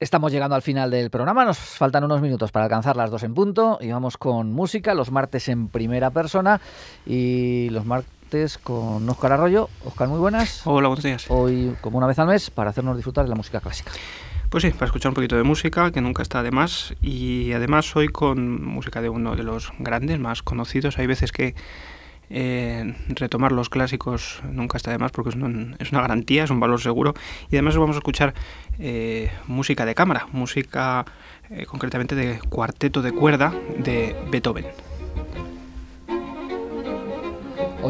Estamos llegando al final del programa, nos faltan unos minutos para alcanzar las dos en punto y vamos con música, los martes en primera persona y los martes con Óscar Arroyo. Óscar, muy buenas. Hola, buenos días. Hoy, como una vez al mes, para hacernos disfrutar de la música clásica. Pues sí, para escuchar un poquito de música, que nunca está de más, y además hoy con música de uno de los grandes, más conocidos. Hay veces que eh, retomar los clásicos nunca está de más porque es, es, una garantía, es un valor seguro. Y además vamos a escuchar eh, música de cámara, música eh, concretamente de cuarteto de cuerda de Beethoven.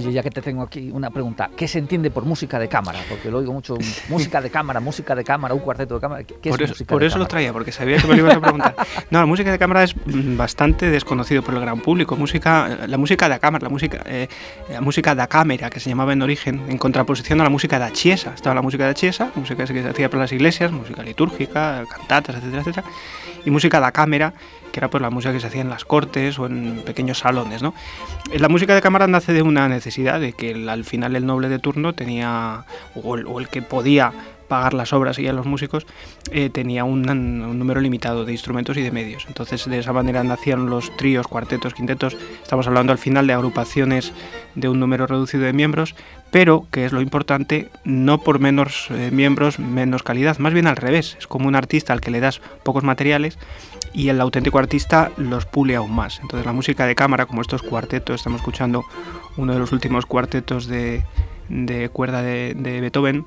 Oye, ya que te tengo aquí una pregunta, ¿qué se entiende por música de cámara? Porque lo oigo mucho, música de cámara, música de cámara, un cuarteto de cámara. ¿Qué por es eso, música por de eso lo cámara? traía, porque sabía que me lo ibas a preguntar. No, la música de cámara es mm, bastante desconocido por el gran público. Música, la música de cámara, la música, eh, la música da cámara, que se llamaba en origen, en contraposición a la música da chiesa. Estaba la música da chiesa, música que se hacía para las iglesias, música litúrgica, cantatas, etcétera, etcétera, y música da cámara, que era pues la música que se hacía en las cortes o en pequeños salones, ¿no? La música de cámara nace de una necesidad de que al final el noble de turno tenía, o el que podía pagar las obras y a los músicos, eh, tenía un, número limitado de instrumentos y de medios. Entonces de esa manera nacían los tríos, cuartetos, quintetos. Estamos hablando al final de agrupaciones de un número reducido de miembros, pero, que es lo importante, no por menos eh, miembros, menos calidad. Más bien al revés. Es como un artista al que le das pocos materiales y el auténtico artista los pule aún más. Entonces la música de cámara, como estos cuartetos, estamos escuchando uno de los últimos cuartetos de, cuerda de Beethoven.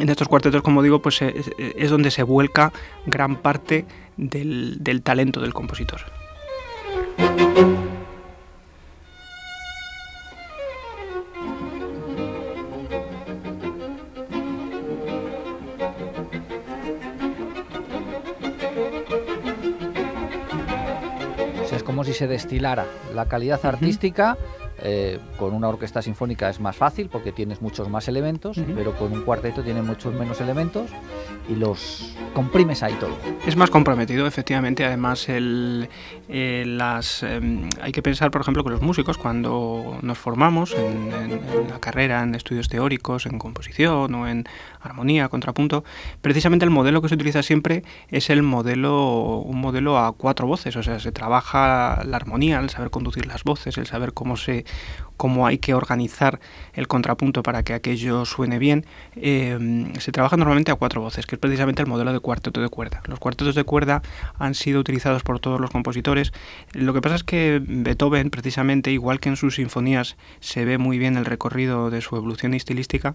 En estos cuartetos, como digo, pues eh, es, es donde se vuelca gran parte del, del talento del compositor. O sea, es como si se destilara la calidad artística. Eh, con una orquesta sinfónica es más fácil porque tienes muchos más elementos, pero con un cuarteto tienes muchos menos elementos y los comprimes ahí todo. Es más comprometido, efectivamente. Además, el, eh, las, eh, hay que pensar, por ejemplo, que los músicos, cuando nos formamos en, en- en la carrera, en estudios teóricos, en composición o en armonía, contrapunto, precisamente el modelo que se utiliza siempre es el modelo, un modelo a cuatro voces. O sea, se trabaja la armonía, el saber conducir las voces, el saber cómo se cómo hay que organizar el contrapunto para que aquello suene bien, eh, se trabaja normalmente a cuatro voces, que es precisamente el modelo de cuarteto de cuerda. Los cuartetos de cuerda han sido utilizados por todos los compositores. Lo que pasa es que Beethoven, precisamente, igual que en sus sinfonías se ve muy bien el recorrido de su evolución estilística,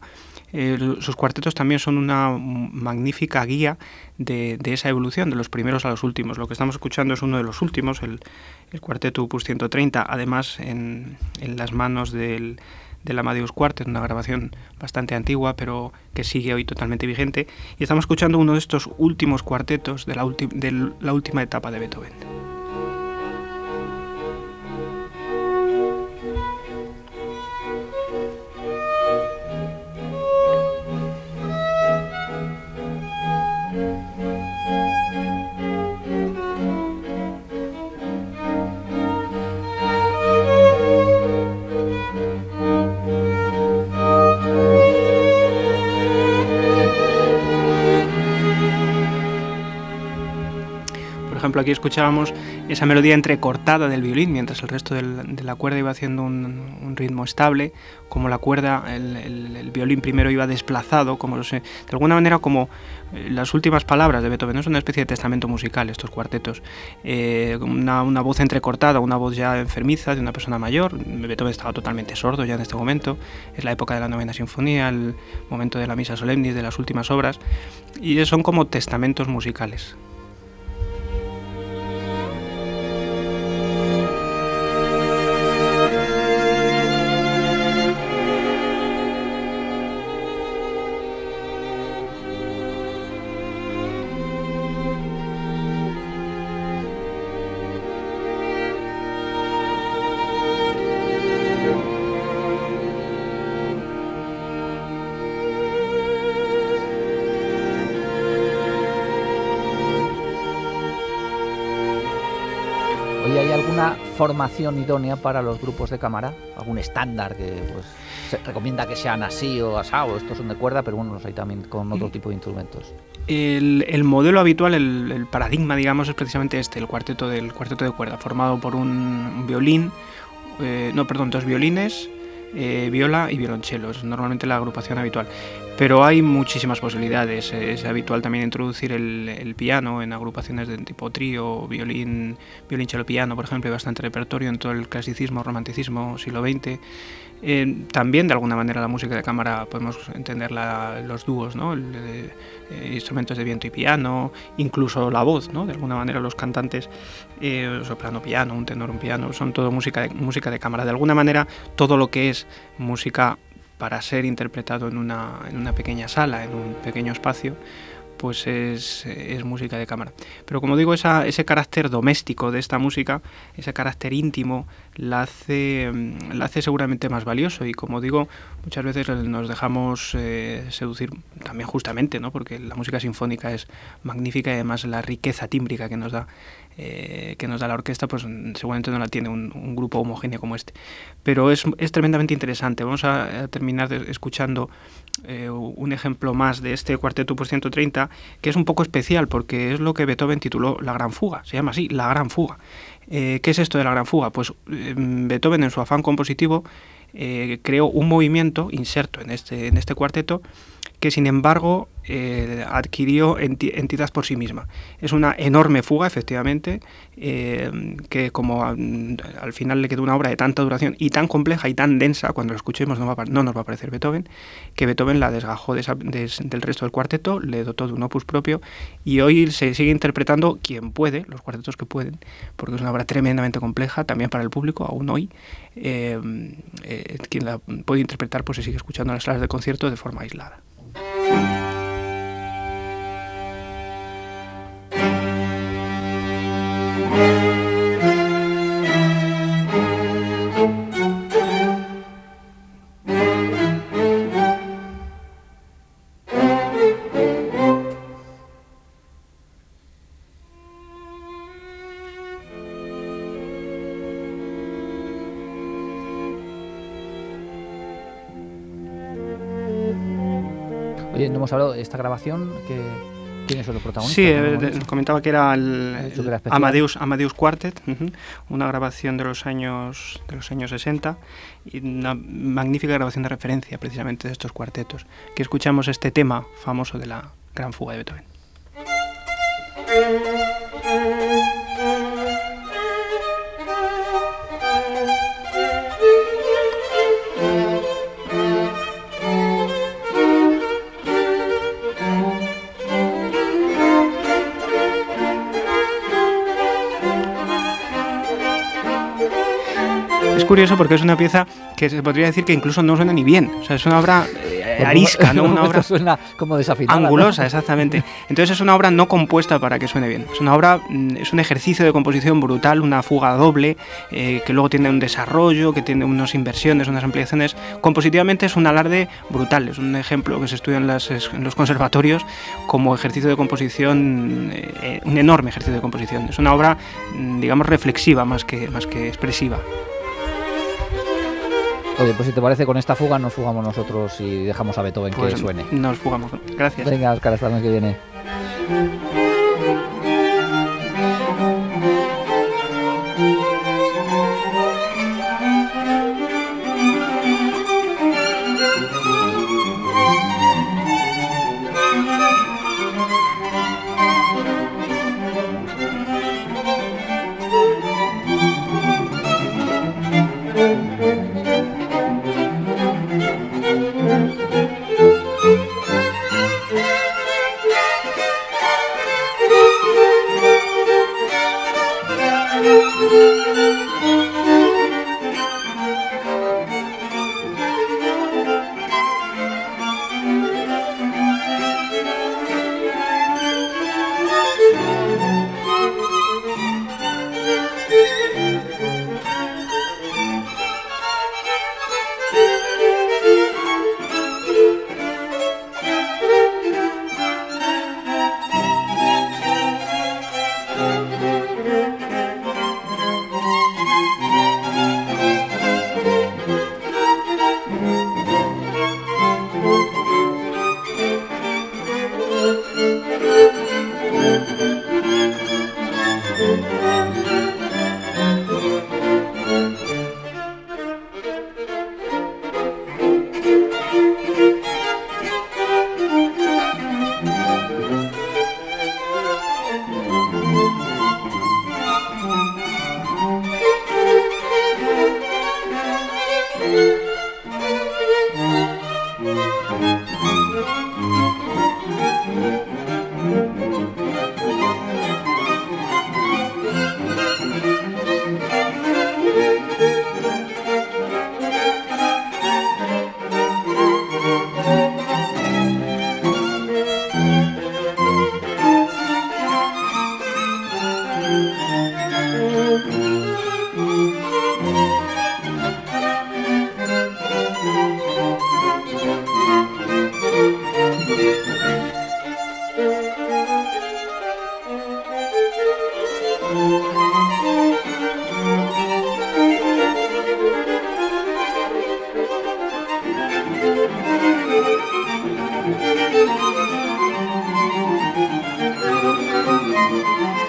sus cuartetos también son una magnífica guía de, esa evolución, de los primeros a los últimos. Lo que estamos escuchando es uno de los últimos, el, el cuarteto Opus 130, además en, en las manos del, del Amadeus Quartet, una grabación bastante antigua, pero que sigue hoy totalmente vigente. Y estamos escuchando uno de estos últimos cuartetos de la, ulti- de la última etapa de Beethoven. Por ejemplo, aquí escuchábamos esa melodía entrecortada del violín, mientras el resto del- de la cuerda iba haciendo un, un ritmo estable, como la cuerda, el, el- el violín primero iba desplazado, como no sé, de alguna manera como eh, las últimas palabras de Beethoven, es una especie de testamento musical estos cuartetos, Eh, una, una voz entrecortada, una voz ya enfermiza de una persona mayor, Beethoven estaba totalmente sordo ya en este momento, es la época de la novena sinfonía, el momento de la misa solemnis, de las últimas obras, y son como testamentos musicales. Oye, ¿hay alguna formación idónea para los grupos de cámara? ¿Algún estándar que pues, se recomienda que sean así o asado? Estos son de cuerda, pero bueno, los hay también con otro tipo de instrumentos. el, modelo habitual, el, paradigma, digamos, es precisamente este, el cuarteto del cuarteto de cuerda, formado por un violín, eh, no, perdón, dos violines, eh, viola y violonchelo. Es normalmente la agrupación habitual. Pero hay muchísimas posibilidades. Es habitual también introducir el, piano en agrupaciones de tipo trío, violín, violín, piano, por ejemplo. Hay bastante repertorio en todo el clasicismo, romanticismo, siglo XX. Eh, también, de alguna manera, la música de cámara podemos entender los dúos, ¿no? Eh, instrumentos de viento y piano, incluso la voz, ¿no? De alguna manera, los cantantes, eh, soprano piano, un tenor un piano, son todo música de, música de cámara. De alguna manera, todo lo que es música para ser interpretado en una, en una pequeña sala, en un pequeño espacio, pues es, música de cámara. Pero como digo, ese carácter doméstico de esta música, ese carácter íntimo, la hace, mm, la hace seguramente más valioso. Y como digo, muchas veces nos dejamos eh, seducir también justamente, ¿no? porque la música sinfónica es magnífica y además la riqueza tímbrica que nos da eh, que nos da la orquesta, pues seguramente no la tiene un, grupo homogéneo como este. Pero es, es tremendamente interesante. Vamos a, terminar escuchando eh, un ejemplo más de este cuarteto por 130, que es un poco especial porque es lo que Beethoven tituló La Gran Fuga, se llama así, La Gran Fuga. Eh, ¿Qué es esto de la Gran Fuga? Pues Beethoven en su afán compositivo creó un movimiento inserto en este, en este cuarteto que sin embargo eh, adquirió entidad por sí misma. Es una enorme fuga, efectivamente, eh, que como al final le quedó una obra de tanta duración y tan compleja y tan densa, cuando lo escuchemos no, nos va a parecer Beethoven, que Beethoven la desgajó del resto del cuarteto, le dotó de un opus propio y hoy se sigue interpretando quien puede, los cuartetos que pueden, porque es una obra tremendamente compleja, también para el público, aún hoy. Eh, quien la puede interpretar pues se sigue escuchando en las salas de concierto de forma aislada. thank you. Hemos hablado de esta grabación que... ¿Quiénes son los protagonistas? Sí, eh, comentaba que era el, Amadeus, Amadeus Quartet, una grabación de los años de los años 60 y una magnífica grabación de referencia precisamente de estos cuartetos. Que escuchamos este tema famoso de la Gran Fuga de Beethoven. Curioso porque es una pieza que se podría decir que incluso no suena ni bien. O sea, es una obra eh, arisca, ¿no? Una obra suena como desafinada. Angulosa, exactamente. Entonces es una obra no compuesta para que suene bien. Es una obra, mm, es un ejercicio de composición brutal, una fuga doble, eh, que luego tiene un desarrollo, que tiene unas inversiones, unas ampliaciones. Compositivamente es un alarde brutal, es un ejemplo que se estudia en, los conservatorios como ejercicio de composición, eh, un enorme ejercicio de composición. Es una obra, mm, digamos, reflexiva más que, más que expresiva. Oye, pues si te parece, con esta fuga nos fugamos nosotros y dejamos a Beethoven que pues suene. Nos fugamos. Gracias. Venga, Oscar, hasta el mes que viene.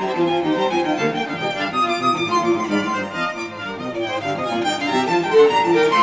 Thank you.